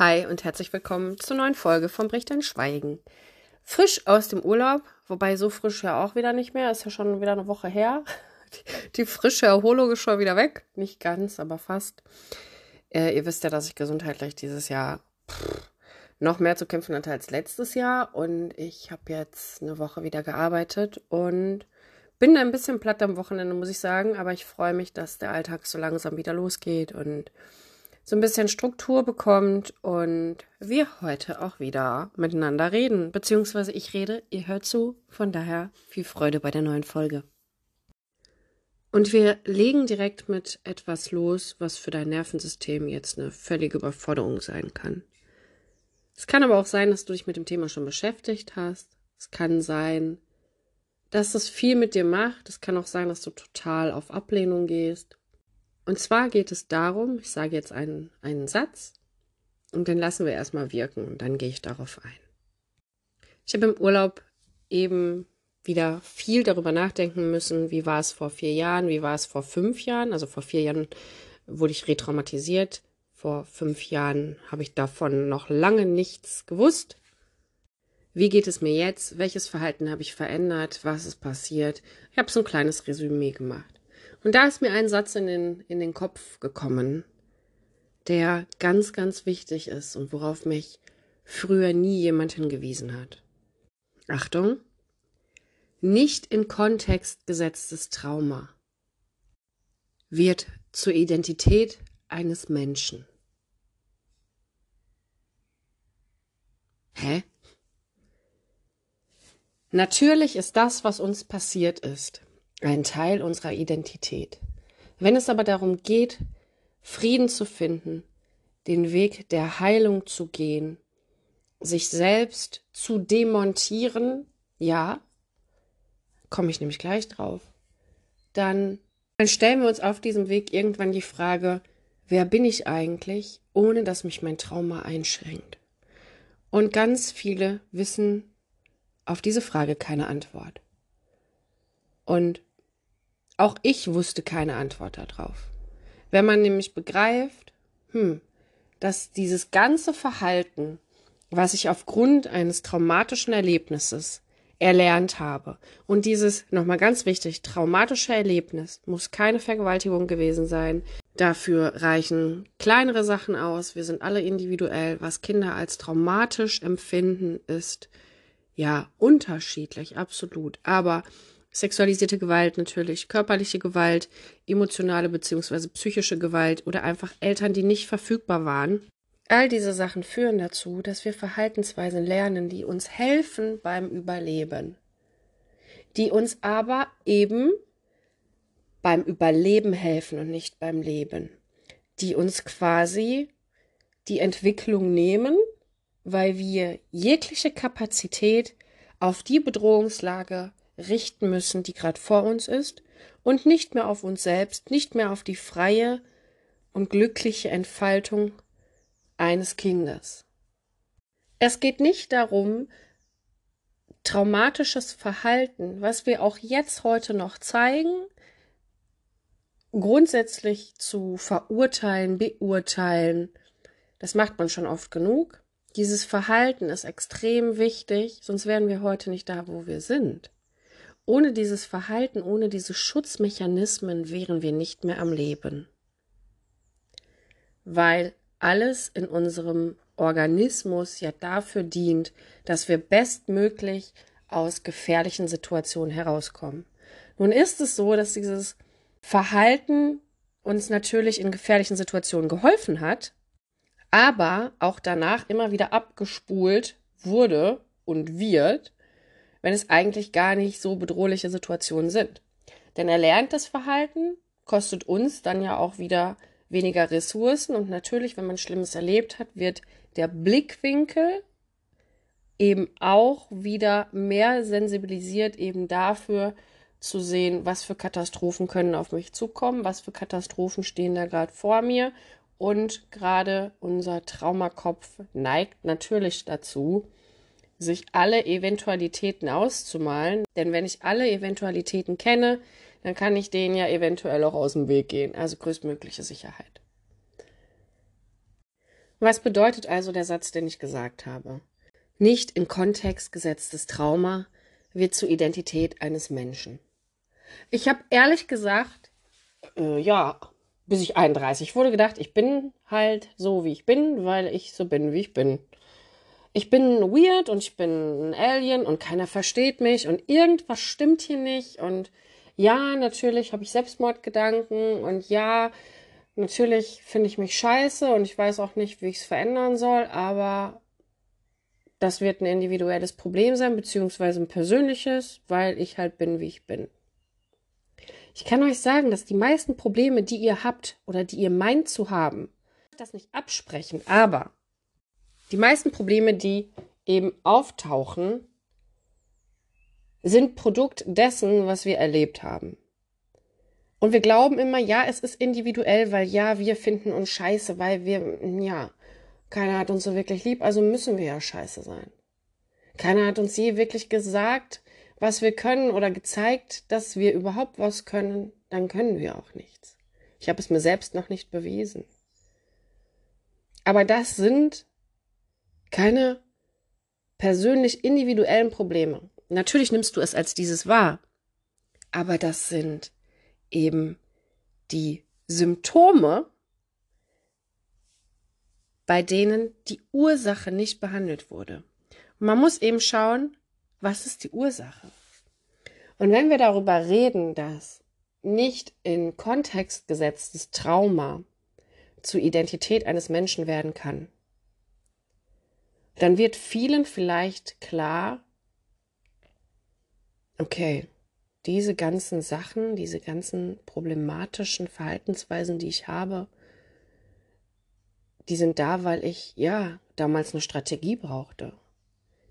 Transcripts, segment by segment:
Hi und herzlich willkommen zur neuen Folge von Bricht ein Schweigen. Frisch aus dem Urlaub, wobei so frisch ja auch wieder nicht mehr, ist ja schon wieder eine Woche her. Die, die frische Erholung ist schon wieder weg. Nicht ganz, aber fast. Äh, ihr wisst ja, dass ich gesundheitlich dieses Jahr noch mehr zu kämpfen hatte als letztes Jahr und ich habe jetzt eine Woche wieder gearbeitet und bin ein bisschen platt am Wochenende, muss ich sagen, aber ich freue mich, dass der Alltag so langsam wieder losgeht und so ein bisschen Struktur bekommt und wir heute auch wieder miteinander reden. Beziehungsweise ich rede, ihr hört zu. Von daher viel Freude bei der neuen Folge. Und wir legen direkt mit etwas los, was für dein Nervensystem jetzt eine völlige Überforderung sein kann. Es kann aber auch sein, dass du dich mit dem Thema schon beschäftigt hast. Es kann sein, dass es viel mit dir macht. Es kann auch sein, dass du total auf Ablehnung gehst. Und zwar geht es darum, ich sage jetzt einen, einen Satz und den lassen wir erstmal wirken und dann gehe ich darauf ein. Ich habe im Urlaub eben wieder viel darüber nachdenken müssen, wie war es vor vier Jahren, wie war es vor fünf Jahren. Also vor vier Jahren wurde ich retraumatisiert. Vor fünf Jahren habe ich davon noch lange nichts gewusst. Wie geht es mir jetzt? Welches Verhalten habe ich verändert? Was ist passiert? Ich habe so ein kleines Resümee gemacht. Und da ist mir ein Satz in den, in den Kopf gekommen, der ganz, ganz wichtig ist und worauf mich früher nie jemand hingewiesen hat. Achtung, nicht in Kontext gesetztes Trauma wird zur Identität eines Menschen. Hä? Natürlich ist das, was uns passiert ist, ein Teil unserer Identität. Wenn es aber darum geht, Frieden zu finden, den Weg der Heilung zu gehen, sich selbst zu demontieren, ja, komme ich nämlich gleich drauf, dann, dann stellen wir uns auf diesem Weg irgendwann die Frage, wer bin ich eigentlich, ohne dass mich mein Trauma einschränkt? Und ganz viele wissen auf diese Frage keine Antwort. Und auch ich wusste keine Antwort darauf. Wenn man nämlich begreift, hm, dass dieses ganze Verhalten, was ich aufgrund eines traumatischen Erlebnisses erlernt habe, und dieses, nochmal ganz wichtig, traumatische Erlebnis muss keine Vergewaltigung gewesen sein. Dafür reichen kleinere Sachen aus. Wir sind alle individuell. Was Kinder als traumatisch empfinden, ist ja unterschiedlich, absolut. Aber Sexualisierte Gewalt natürlich, körperliche Gewalt, emotionale bzw. psychische Gewalt oder einfach Eltern, die nicht verfügbar waren. All diese Sachen führen dazu, dass wir Verhaltensweisen lernen, die uns helfen beim Überleben, die uns aber eben beim Überleben helfen und nicht beim Leben, die uns quasi die Entwicklung nehmen, weil wir jegliche Kapazität auf die Bedrohungslage richten müssen, die gerade vor uns ist, und nicht mehr auf uns selbst, nicht mehr auf die freie und glückliche Entfaltung eines Kindes. Es geht nicht darum, traumatisches Verhalten, was wir auch jetzt heute noch zeigen, grundsätzlich zu verurteilen, beurteilen. Das macht man schon oft genug. Dieses Verhalten ist extrem wichtig, sonst wären wir heute nicht da, wo wir sind. Ohne dieses Verhalten, ohne diese Schutzmechanismen wären wir nicht mehr am Leben. Weil alles in unserem Organismus ja dafür dient, dass wir bestmöglich aus gefährlichen Situationen herauskommen. Nun ist es so, dass dieses Verhalten uns natürlich in gefährlichen Situationen geholfen hat, aber auch danach immer wieder abgespult wurde und wird, wenn es eigentlich gar nicht so bedrohliche Situationen sind. Denn erlerntes Verhalten kostet uns dann ja auch wieder weniger Ressourcen und natürlich, wenn man Schlimmes erlebt hat, wird der Blickwinkel eben auch wieder mehr sensibilisiert eben dafür zu sehen, was für Katastrophen können auf mich zukommen, was für Katastrophen stehen da gerade vor mir und gerade unser Traumakopf neigt natürlich dazu, sich alle Eventualitäten auszumalen. Denn wenn ich alle Eventualitäten kenne, dann kann ich denen ja eventuell auch aus dem Weg gehen. Also größtmögliche Sicherheit. Was bedeutet also der Satz, den ich gesagt habe? Nicht in Kontext gesetztes Trauma wird zur Identität eines Menschen. Ich habe ehrlich gesagt, äh, ja, bis ich 31 wurde, gedacht, ich bin halt so, wie ich bin, weil ich so bin, wie ich bin. Ich bin weird und ich bin ein Alien und keiner versteht mich und irgendwas stimmt hier nicht und ja, natürlich habe ich Selbstmordgedanken und ja, natürlich finde ich mich scheiße und ich weiß auch nicht, wie ich es verändern soll, aber das wird ein individuelles Problem sein, beziehungsweise ein persönliches, weil ich halt bin, wie ich bin. Ich kann euch sagen, dass die meisten Probleme, die ihr habt oder die ihr meint zu haben, das nicht absprechen, aber die meisten Probleme, die eben auftauchen, sind Produkt dessen, was wir erlebt haben. Und wir glauben immer, ja, es ist individuell, weil ja, wir finden uns scheiße, weil wir, ja, keiner hat uns so wirklich lieb, also müssen wir ja scheiße sein. Keiner hat uns je wirklich gesagt, was wir können oder gezeigt, dass wir überhaupt was können, dann können wir auch nichts. Ich habe es mir selbst noch nicht bewiesen. Aber das sind keine persönlich individuellen Probleme. Natürlich nimmst du es als dieses wahr, aber das sind eben die Symptome, bei denen die Ursache nicht behandelt wurde. Man muss eben schauen, was ist die Ursache? Und wenn wir darüber reden, dass nicht in Kontext gesetztes Trauma zur Identität eines Menschen werden kann, dann wird vielen vielleicht klar, okay, diese ganzen Sachen, diese ganzen problematischen Verhaltensweisen, die ich habe, die sind da, weil ich ja damals eine Strategie brauchte.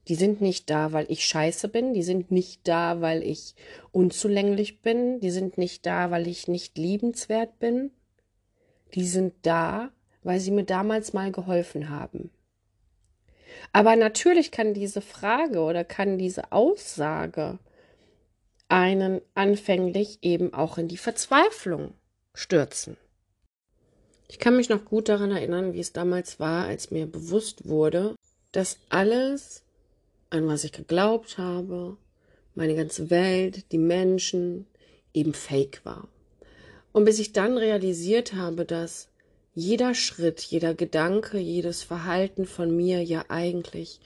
Die sind nicht da, weil ich scheiße bin, die sind nicht da, weil ich unzulänglich bin, die sind nicht da, weil ich nicht liebenswert bin. Die sind da, weil sie mir damals mal geholfen haben. Aber natürlich kann diese Frage oder kann diese Aussage einen anfänglich eben auch in die Verzweiflung stürzen. Ich kann mich noch gut daran erinnern, wie es damals war, als mir bewusst wurde, dass alles, an was ich geglaubt habe, meine ganze Welt, die Menschen, eben fake war. Und bis ich dann realisiert habe, dass jeder Schritt, jeder Gedanke, jedes Verhalten von mir ja eigentlich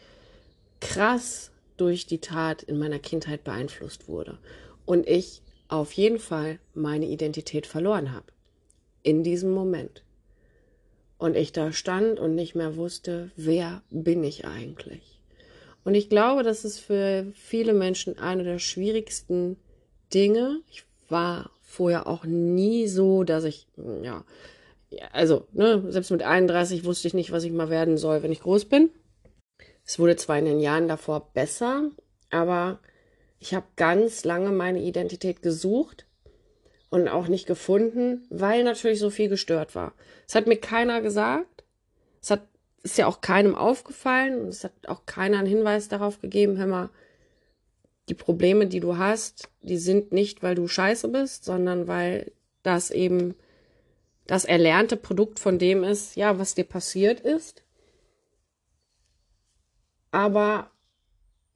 krass durch die Tat in meiner Kindheit beeinflusst wurde. Und ich auf jeden Fall meine Identität verloren habe. In diesem Moment. Und ich da stand und nicht mehr wusste, wer bin ich eigentlich. Und ich glaube, das ist für viele Menschen eine der schwierigsten Dinge. Ich war vorher auch nie so, dass ich, ja, also, ne, selbst mit 31 wusste ich nicht, was ich mal werden soll, wenn ich groß bin. Es wurde zwar in den Jahren davor besser, aber ich habe ganz lange meine Identität gesucht und auch nicht gefunden, weil natürlich so viel gestört war. Es hat mir keiner gesagt. Es hat, ist ja auch keinem aufgefallen und es hat auch keiner einen Hinweis darauf gegeben, hör mal, die Probleme, die du hast, die sind nicht, weil du scheiße bist, sondern weil das eben das erlernte Produkt von dem ist, ja, was dir passiert ist. Aber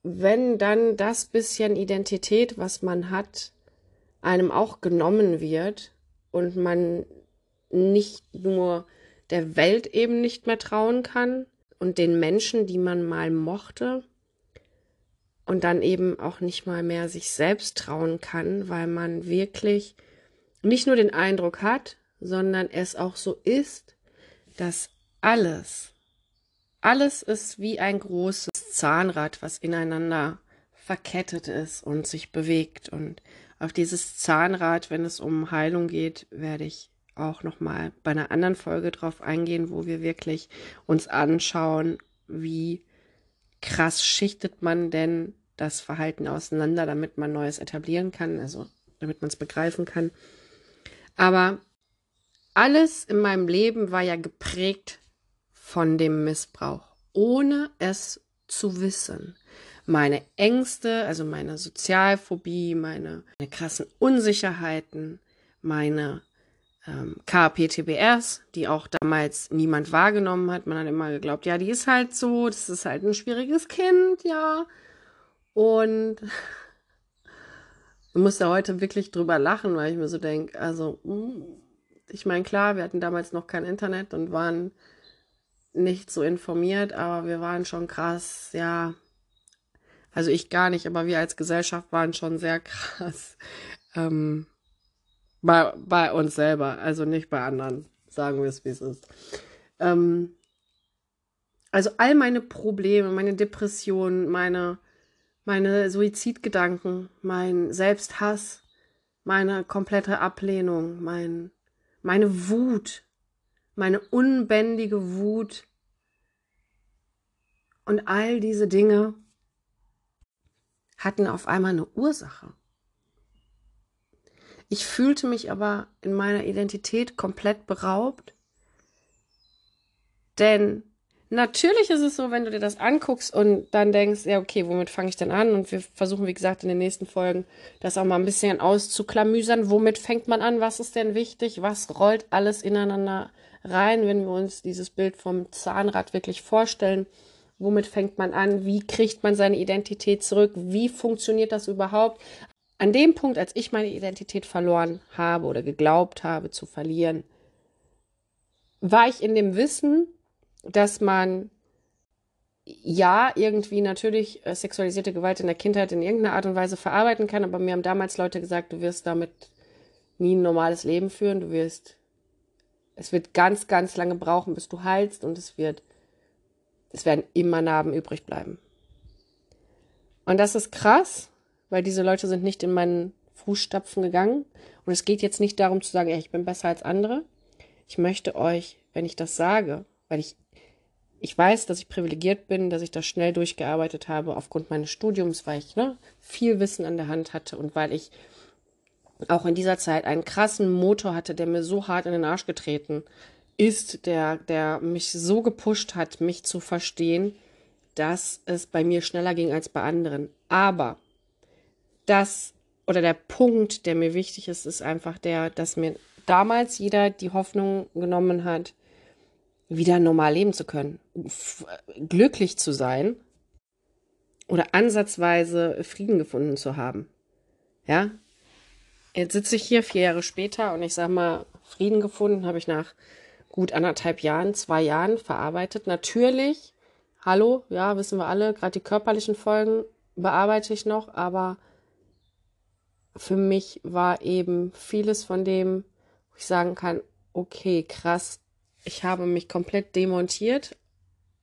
wenn dann das bisschen Identität, was man hat, einem auch genommen wird und man nicht nur der Welt eben nicht mehr trauen kann und den Menschen, die man mal mochte, und dann eben auch nicht mal mehr sich selbst trauen kann, weil man wirklich nicht nur den Eindruck hat, sondern es auch so ist, dass alles, alles ist wie ein großes Zahnrad, was ineinander verkettet ist und sich bewegt. Und auf dieses Zahnrad, wenn es um Heilung geht, werde ich auch noch mal bei einer anderen Folge drauf eingehen, wo wir wirklich uns anschauen, wie krass schichtet man denn das Verhalten auseinander, damit man Neues etablieren kann, also damit man es begreifen kann. Aber alles in meinem Leben war ja geprägt von dem Missbrauch, ohne es zu wissen. Meine Ängste, also meine Sozialphobie, meine, meine krassen Unsicherheiten, meine ähm, KPTBS, die auch damals niemand wahrgenommen hat. Man hat immer geglaubt, ja, die ist halt so, das ist halt ein schwieriges Kind, ja. Und ich muss da heute wirklich drüber lachen, weil ich mir so denke, also, mm, ich meine, klar, wir hatten damals noch kein Internet und waren nicht so informiert, aber wir waren schon krass, ja. Also ich gar nicht, aber wir als Gesellschaft waren schon sehr krass. Ähm, bei, bei uns selber, also nicht bei anderen. Sagen wir es, wie es ist. Ähm, also all meine Probleme, meine Depressionen, meine, meine Suizidgedanken, mein Selbsthass, meine komplette Ablehnung, mein, meine Wut, meine unbändige Wut und all diese Dinge hatten auf einmal eine Ursache. Ich fühlte mich aber in meiner Identität komplett beraubt. Denn natürlich ist es so, wenn du dir das anguckst und dann denkst, ja, okay, womit fange ich denn an? Und wir versuchen, wie gesagt, in den nächsten Folgen das auch mal ein bisschen auszuklamüsern. Womit fängt man an? Was ist denn wichtig? Was rollt alles ineinander rein, wenn wir uns dieses Bild vom Zahnrad wirklich vorstellen? Womit fängt man an? Wie kriegt man seine Identität zurück? Wie funktioniert das überhaupt? An dem Punkt, als ich meine Identität verloren habe oder geglaubt habe zu verlieren, war ich in dem Wissen, dass man ja irgendwie natürlich äh, sexualisierte Gewalt in der Kindheit in irgendeiner Art und Weise verarbeiten kann, aber mir haben damals Leute gesagt, du wirst damit nie ein normales Leben führen, du wirst, es wird ganz, ganz lange brauchen, bis du heilst und es wird, es werden immer Narben übrig bleiben. Und das ist krass, weil diese Leute sind nicht in meinen Fußstapfen gegangen. Und es geht jetzt nicht darum zu sagen, ey, ich bin besser als andere. Ich möchte euch, wenn ich das sage, weil ich, ich weiß, dass ich privilegiert bin, dass ich das schnell durchgearbeitet habe aufgrund meines Studiums, weil ich ne, viel Wissen an der Hand hatte und weil ich auch in dieser Zeit einen krassen Motor hatte, der mir so hart in den Arsch getreten ist, der, der mich so gepusht hat, mich zu verstehen, dass es bei mir schneller ging als bei anderen. Aber das oder der Punkt, der mir wichtig ist, ist einfach der, dass mir damals jeder die Hoffnung genommen hat, wieder normal leben zu können, glücklich zu sein oder ansatzweise Frieden gefunden zu haben. Ja, jetzt sitze ich hier vier Jahre später und ich sage mal, Frieden gefunden habe ich nach gut anderthalb Jahren, zwei Jahren verarbeitet. Natürlich, hallo, ja, wissen wir alle, gerade die körperlichen Folgen bearbeite ich noch, aber für mich war eben vieles von dem, wo ich sagen kann, okay, krass, ich habe mich komplett demontiert,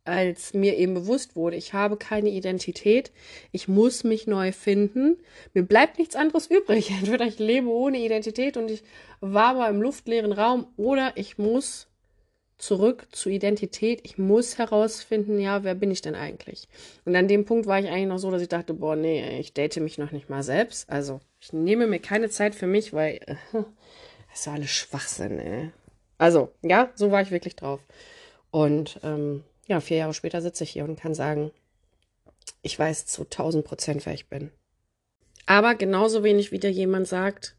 als mir eben bewusst wurde, ich habe keine Identität, ich muss mich neu finden, mir bleibt nichts anderes übrig. Entweder ich lebe ohne Identität und ich war aber im luftleeren Raum oder ich muss zurück zur Identität. Ich muss herausfinden, ja, wer bin ich denn eigentlich? Und an dem Punkt war ich eigentlich noch so, dass ich dachte, boah, nee, ich date mich noch nicht mal selbst. Also ich nehme mir keine Zeit für mich, weil äh, das ist alles Schwachsinn, ey. Also, ja, so war ich wirklich drauf. Und ähm, ja, vier Jahre später sitze ich hier und kann sagen, ich weiß zu 1000 Prozent, wer ich bin. Aber genauso wenig wie dir jemand sagt,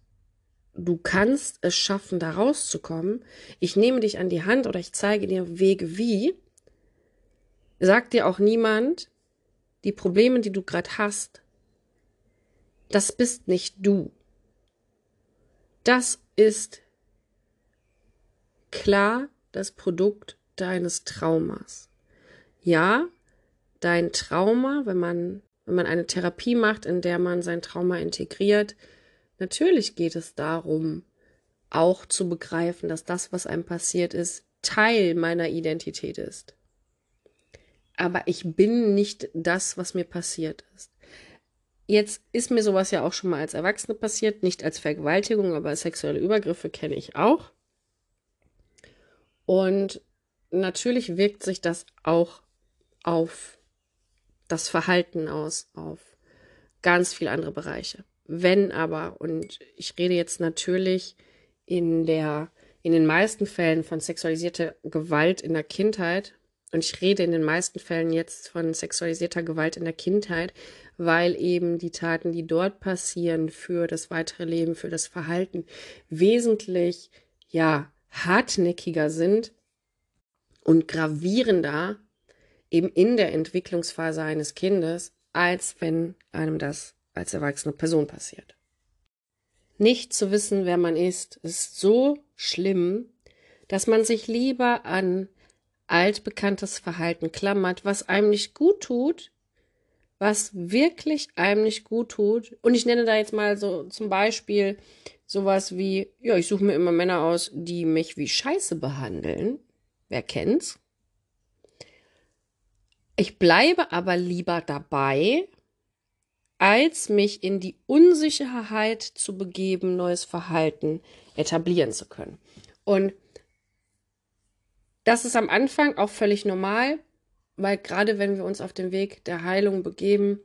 du kannst es schaffen, da rauszukommen. Ich nehme dich an die Hand oder ich zeige dir Wege wie. Sagt dir auch niemand, die Probleme, die du gerade hast, das bist nicht du. Das ist klar das Produkt deines Traumas. Ja, dein Trauma, wenn man, wenn man eine Therapie macht, in der man sein Trauma integriert, Natürlich geht es darum, auch zu begreifen, dass das, was einem passiert ist, Teil meiner Identität ist. Aber ich bin nicht das, was mir passiert ist. Jetzt ist mir sowas ja auch schon mal als Erwachsene passiert, nicht als Vergewaltigung, aber sexuelle Übergriffe kenne ich auch. Und natürlich wirkt sich das auch auf das Verhalten aus, auf ganz viele andere Bereiche. Wenn aber, und ich rede jetzt natürlich in der, in den meisten Fällen von sexualisierter Gewalt in der Kindheit, und ich rede in den meisten Fällen jetzt von sexualisierter Gewalt in der Kindheit, weil eben die Taten, die dort passieren, für das weitere Leben, für das Verhalten wesentlich ja hartnäckiger sind und gravierender eben in der Entwicklungsphase eines Kindes, als wenn einem das als erwachsene Person passiert. Nicht zu wissen, wer man ist, ist so schlimm, dass man sich lieber an altbekanntes Verhalten klammert, was einem nicht gut tut, was wirklich einem nicht gut tut. Und ich nenne da jetzt mal so zum Beispiel sowas wie, ja, ich suche mir immer Männer aus, die mich wie Scheiße behandeln. Wer kennt's? Ich bleibe aber lieber dabei, als mich in die Unsicherheit zu begeben, neues Verhalten etablieren zu können. Und das ist am Anfang auch völlig normal, weil gerade wenn wir uns auf den Weg der Heilung begeben,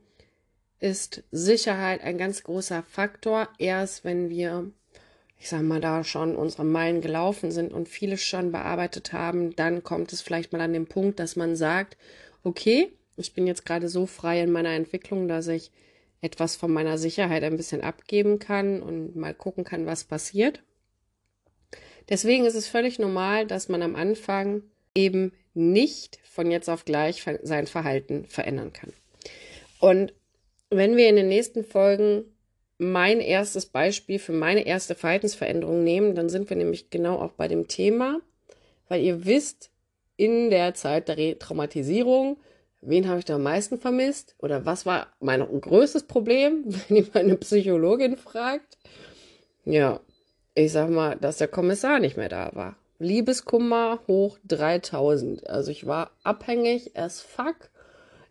ist Sicherheit ein ganz großer Faktor. Erst wenn wir, ich sag mal, da schon unsere Meilen gelaufen sind und vieles schon bearbeitet haben, dann kommt es vielleicht mal an den Punkt, dass man sagt, okay, ich bin jetzt gerade so frei in meiner Entwicklung, dass ich etwas von meiner Sicherheit ein bisschen abgeben kann und mal gucken kann, was passiert. Deswegen ist es völlig normal, dass man am Anfang eben nicht von jetzt auf gleich sein Verhalten verändern kann. Und wenn wir in den nächsten Folgen mein erstes Beispiel für meine erste Verhaltensveränderung nehmen, dann sind wir nämlich genau auch bei dem Thema, weil ihr wisst, in der Zeit der Retraumatisierung, wen habe ich da am meisten vermisst oder was war mein größtes Problem, wenn ihr meine Psychologin fragt? Ja, ich sag mal, dass der Kommissar nicht mehr da war. Liebeskummer hoch 3000. Also ich war abhängig as fuck,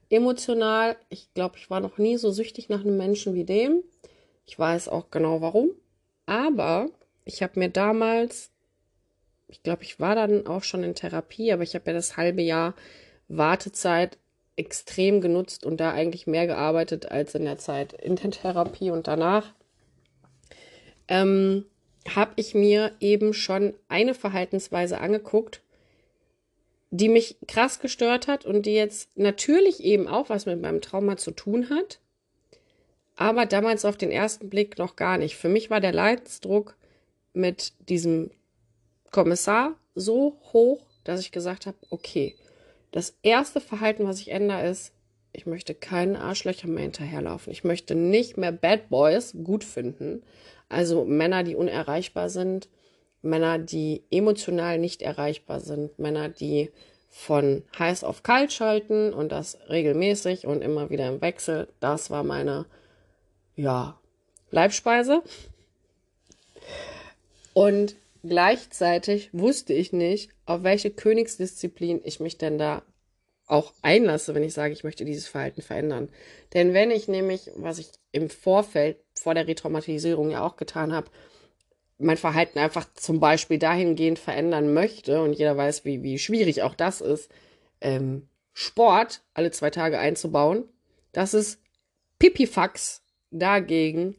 emotional. Ich glaube, ich war noch nie so süchtig nach einem Menschen wie dem. Ich weiß auch genau warum. Aber ich habe mir damals, ich glaube, ich war dann auch schon in Therapie, aber ich habe ja das halbe Jahr Wartezeit extrem genutzt und da eigentlich mehr gearbeitet als in der Zeit in der Therapie und danach. Ähm, habe ich mir eben schon eine Verhaltensweise angeguckt, die mich krass gestört hat und die jetzt natürlich eben auch was mit meinem Trauma zu tun hat, aber damals auf den ersten Blick noch gar nicht. Für mich war der Leidensdruck mit diesem Kommissar so hoch, dass ich gesagt habe, okay, das erste Verhalten, was ich ändere, ist, ich möchte keinen Arschlöcher mehr hinterherlaufen. Ich möchte nicht mehr Bad Boys gut finden. Also Männer, die unerreichbar sind, Männer, die emotional nicht erreichbar sind, Männer, die von heiß auf kalt schalten und das regelmäßig und immer wieder im Wechsel. Das war meine, ja, Leibspeise. Und gleichzeitig wusste ich nicht, auf welche Königsdisziplin ich mich denn da auch einlasse, wenn ich sage, ich möchte dieses Verhalten verändern. Denn wenn ich nämlich, was ich im Vorfeld vor der Retraumatisierung ja auch getan habe, mein Verhalten einfach zum Beispiel dahingehend verändern möchte, und jeder weiß, wie, wie schwierig auch das ist, ähm, Sport alle zwei Tage einzubauen, das ist Pipifax dagegen,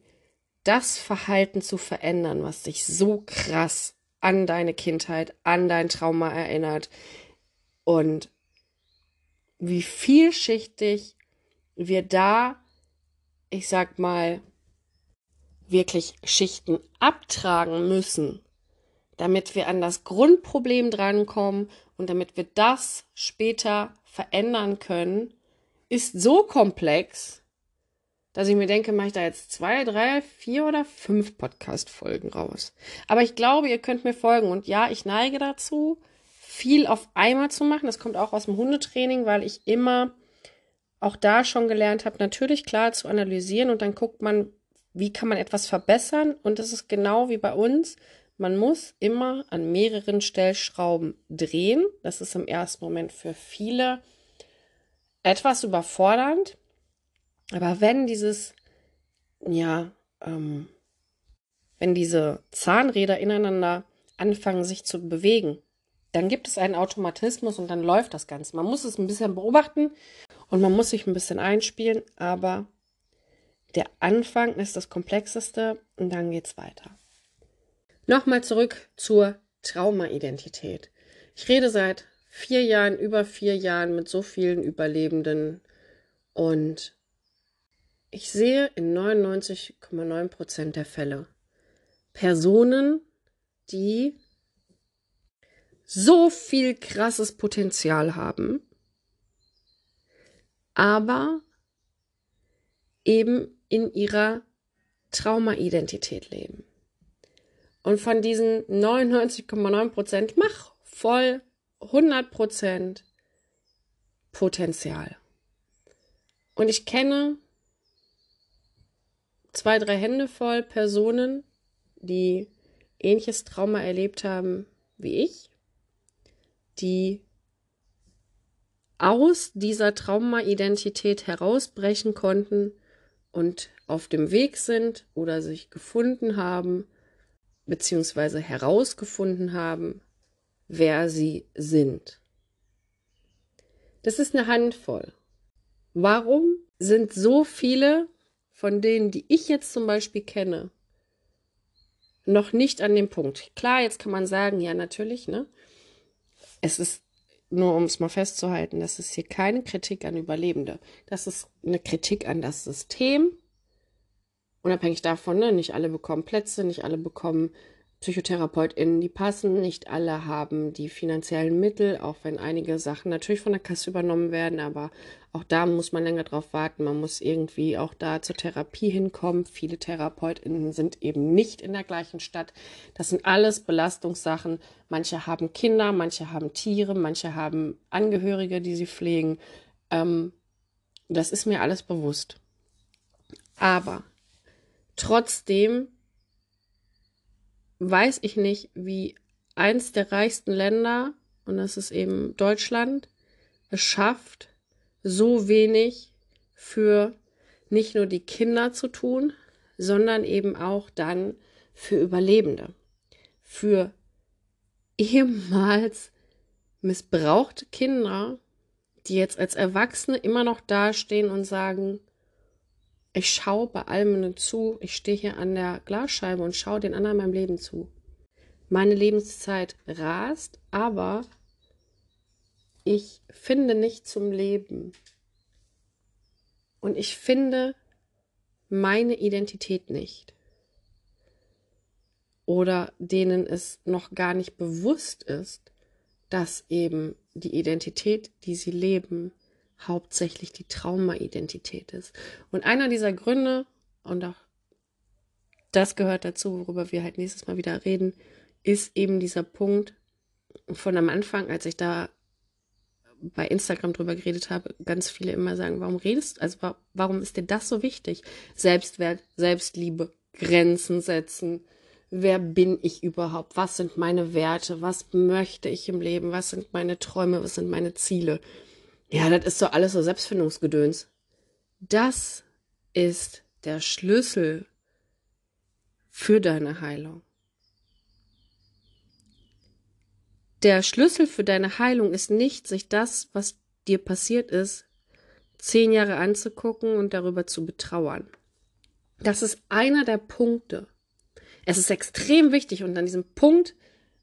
das Verhalten zu verändern, was dich so krass an deine Kindheit, an dein Trauma erinnert und wie vielschichtig wir da, ich sag mal, wirklich Schichten abtragen müssen, damit wir an das Grundproblem drankommen und damit wir das später verändern können, ist so komplex, dass ich mir denke, mache ich da jetzt zwei, drei, vier oder fünf Podcast-Folgen raus. Aber ich glaube, ihr könnt mir folgen. Und ja, ich neige dazu, viel auf einmal zu machen. Das kommt auch aus dem Hundetraining, weil ich immer auch da schon gelernt habe, natürlich klar zu analysieren und dann guckt man, wie kann man etwas verbessern. Und das ist genau wie bei uns. Man muss immer an mehreren Stellschrauben drehen. Das ist im ersten Moment für viele etwas überfordernd. Aber wenn dieses, ja, ähm, wenn diese Zahnräder ineinander anfangen, sich zu bewegen, dann gibt es einen Automatismus und dann läuft das Ganze. Man muss es ein bisschen beobachten und man muss sich ein bisschen einspielen, aber der Anfang ist das Komplexeste und dann geht es weiter. Nochmal zurück zur Traumaidentität. Ich rede seit vier Jahren, über vier Jahren mit so vielen Überlebenden und ich sehe in 99,9 Prozent der Fälle Personen, die so viel krasses Potenzial haben, aber eben in ihrer Trauma-Identität leben. Und von diesen 99,9 Prozent, mach voll 100 Prozent Potenzial. Und ich kenne zwei, drei Hände voll Personen, die ähnliches Trauma erlebt haben wie ich, die aus dieser Trauma-Identität herausbrechen konnten und auf dem Weg sind oder sich gefunden haben, beziehungsweise herausgefunden haben, wer sie sind. Das ist eine Handvoll. Warum sind so viele von denen, die ich jetzt zum Beispiel kenne, noch nicht an dem Punkt? Klar, jetzt kann man sagen, ja, natürlich, ne? Es ist nur, um es mal festzuhalten, das ist hier keine Kritik an Überlebende. Das ist eine Kritik an das System. Unabhängig davon, ne? Nicht alle bekommen Plätze, nicht alle bekommen PsychotherapeutInnen, die passen. Nicht alle haben die finanziellen Mittel, auch wenn einige Sachen natürlich von der Kasse übernommen werden, aber auch da muss man länger drauf warten. Man muss irgendwie auch da zur Therapie hinkommen. Viele TherapeutInnen sind eben nicht in der gleichen Stadt. Das sind alles Belastungssachen. Manche haben Kinder, manche haben Tiere, manche haben Angehörige, die sie pflegen. Ähm, das ist mir alles bewusst. Aber trotzdem weiß ich nicht, wie eins der reichsten Länder, und das ist eben Deutschland, es schafft, so wenig für nicht nur die Kinder zu tun, sondern eben auch dann für Überlebende, für ehemals missbrauchte Kinder, die jetzt als Erwachsene immer noch dastehen und sagen, ich schaue bei allem nur zu. Ich stehe hier an der Glasscheibe und schaue den anderen meinem Leben zu. Meine Lebenszeit rast, aber ich finde nicht zum Leben. Und ich finde meine Identität nicht. Oder denen es noch gar nicht bewusst ist, dass eben die Identität, die sie leben, hauptsächlich die Trauma-Identität ist. Und einer dieser Gründe, und auch das gehört dazu, worüber wir halt nächstes Mal wieder reden, ist eben dieser Punkt von am Anfang, als ich da bei Instagram drüber geredet habe, ganz viele immer sagen, warum redest, also warum ist dir das so wichtig? Selbstwert, Selbstliebe, Grenzen setzen. Wer bin ich überhaupt? Was sind meine Werte? Was möchte ich im Leben? Was sind meine Träume? Was sind meine Ziele? Ja, das ist doch alles so Selbstfindungsgedöns. Das ist der Schlüssel für deine Heilung. Der Schlüssel für deine Heilung ist nicht, sich das, was dir passiert ist, zehn Jahre anzugucken und darüber zu betrauern. Das ist einer der Punkte. Es ist extrem wichtig und an diesem Punkt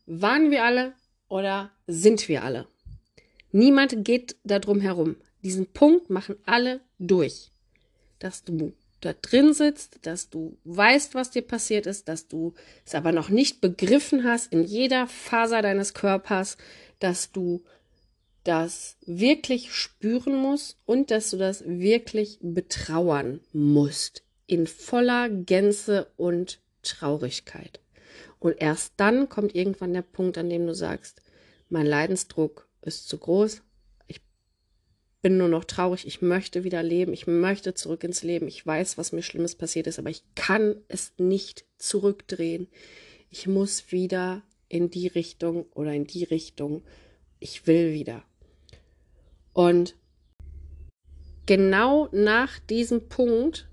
waren wir alle oder sind wir alle. Niemand geht da drum herum. Diesen Punkt machen alle durch. Dass du da drin sitzt, dass du weißt, was dir passiert ist, dass du es aber noch nicht begriffen hast in jeder Faser deines Körpers, dass du das wirklich spüren musst und dass du das wirklich betrauern musst in voller Gänze und Traurigkeit. Und erst dann kommt irgendwann der Punkt, an dem du sagst, mein Leidensdruck ist zu groß. Bin nur noch traurig. Ich möchte wieder leben. Ich möchte zurück ins Leben. Ich weiß, was mir Schlimmes passiert ist, aber ich kann es nicht zurückdrehen. Ich muss wieder in die Richtung oder in die Richtung. Ich will wieder. Und genau nach diesem Punkt,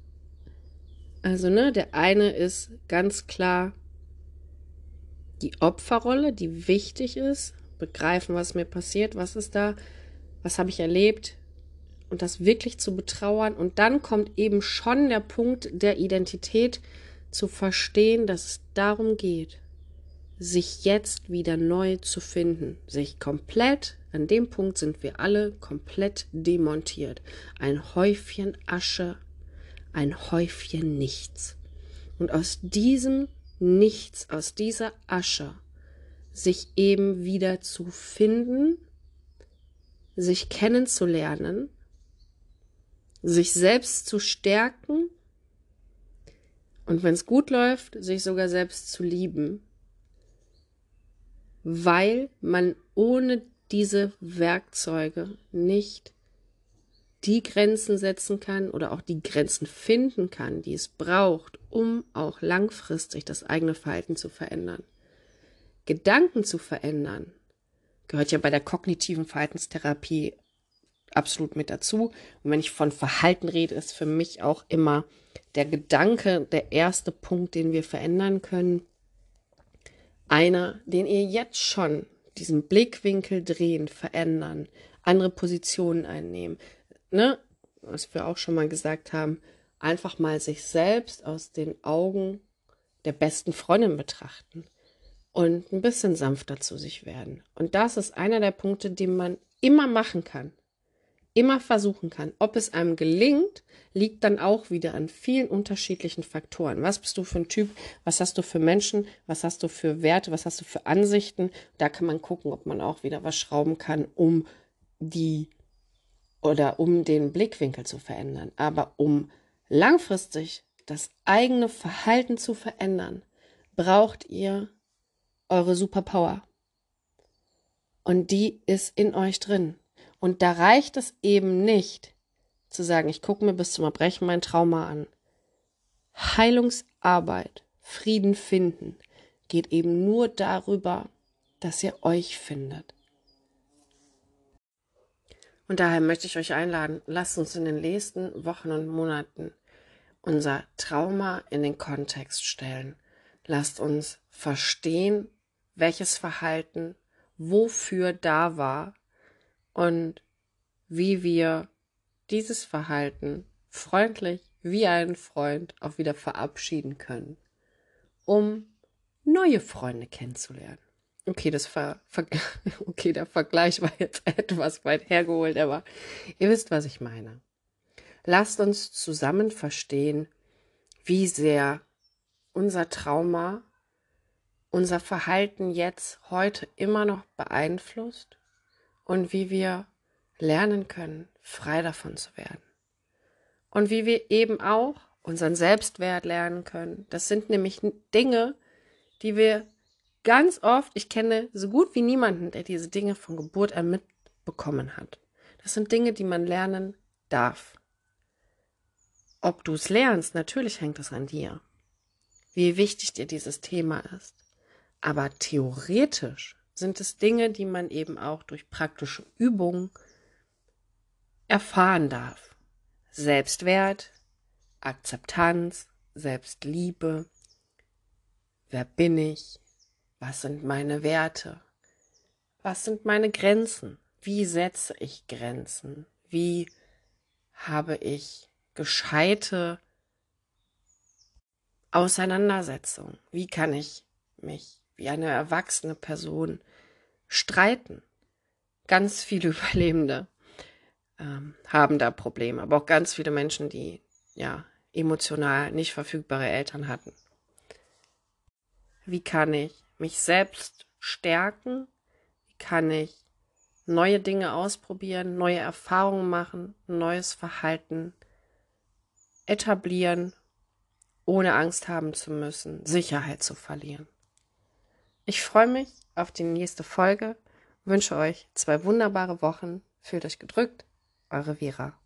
also ne, der eine ist ganz klar die Opferrolle, die wichtig ist, begreifen, was mir passiert, was ist da, was habe ich erlebt und das wirklich zu betrauern. Und dann kommt eben schon der Punkt der Identität zu verstehen, dass es darum geht, sich jetzt wieder neu zu finden, sich komplett, an dem Punkt sind wir alle komplett demontiert. Ein Häufchen Asche, ein Häufchen Nichts. Und aus diesem Nichts, aus dieser Asche, sich eben wieder zu finden, sich kennenzulernen, sich selbst zu stärken und wenn es gut läuft, sich sogar selbst zu lieben, weil man ohne diese Werkzeuge nicht die Grenzen setzen kann oder auch die Grenzen finden kann, die es braucht, um auch langfristig das eigene Verhalten zu verändern. Gedanken zu verändern gehört ja bei der kognitiven Verhaltenstherapie absolut mit dazu. Und wenn ich von Verhalten rede, ist für mich auch immer der Gedanke der erste Punkt, den wir verändern können. Einer, den ihr jetzt schon diesen Blickwinkel drehen, verändern, andere Positionen einnehmen, ne, was wir auch schon mal gesagt haben, einfach mal sich selbst aus den Augen der besten Freundin betrachten und ein bisschen sanfter zu sich werden. Und das ist einer der Punkte, den man immer machen kann immer versuchen kann. Ob es einem gelingt, liegt dann auch wieder an vielen unterschiedlichen Faktoren. Was bist du für ein Typ? Was hast du für Menschen? Was hast du für Werte? Was hast du für Ansichten? Da kann man gucken, ob man auch wieder was schrauben kann, um die oder um den Blickwinkel zu verändern. Aber um langfristig das eigene Verhalten zu verändern, braucht ihr eure Superpower. Und die ist in euch drin. Und da reicht es eben nicht zu sagen, ich gucke mir bis zum Erbrechen mein Trauma an. Heilungsarbeit, Frieden finden, geht eben nur darüber, dass ihr euch findet. Und daher möchte ich euch einladen, lasst uns in den nächsten Wochen und Monaten unser Trauma in den Kontext stellen. Lasst uns verstehen, welches Verhalten wofür da war und wie wir dieses Verhalten freundlich wie ein Freund auch wieder verabschieden können, um neue Freunde kennenzulernen. Okay, das Ver, Ver okay, der Vergleich war jetzt etwas weit hergeholt, aber ihr wisst, was ich meine. Lasst uns zusammen verstehen, wie sehr unser Trauma unser Verhalten jetzt heute immer noch beeinflusst und wie wir lernen können, frei davon zu werden. Und wie wir eben auch unseren Selbstwert lernen können. Das sind nämlich Dinge, die wir ganz oft, ich kenne so gut wie niemanden, der diese Dinge von Geburt an mitbekommen hat. Das sind Dinge, die man lernen darf. Ob du es lernst, natürlich hängt es an dir. Wie wichtig dir dieses Thema ist. Aber theoretisch sind es Dinge, die man eben auch durch praktische Übungen erfahren darf. Selbstwert, Akzeptanz, Selbstliebe. Wer bin ich? Was sind meine Werte? Was sind meine Grenzen? Wie setze ich Grenzen? Wie habe ich gescheite Auseinandersetzung? Wie kann ich mich wie eine erwachsene Person streiten. Ganz viele Überlebende ähm, haben da Probleme, aber auch ganz viele Menschen, die ja emotional nicht verfügbare Eltern hatten. Wie kann ich mich selbst stärken? Wie kann ich neue Dinge ausprobieren, neue Erfahrungen machen, neues Verhalten etablieren, ohne Angst haben zu müssen, Sicherheit zu verlieren? Ich freue mich auf die nächste Folge, wünsche euch zwei wunderbare Wochen, fühlt euch gedrückt, eure Vera.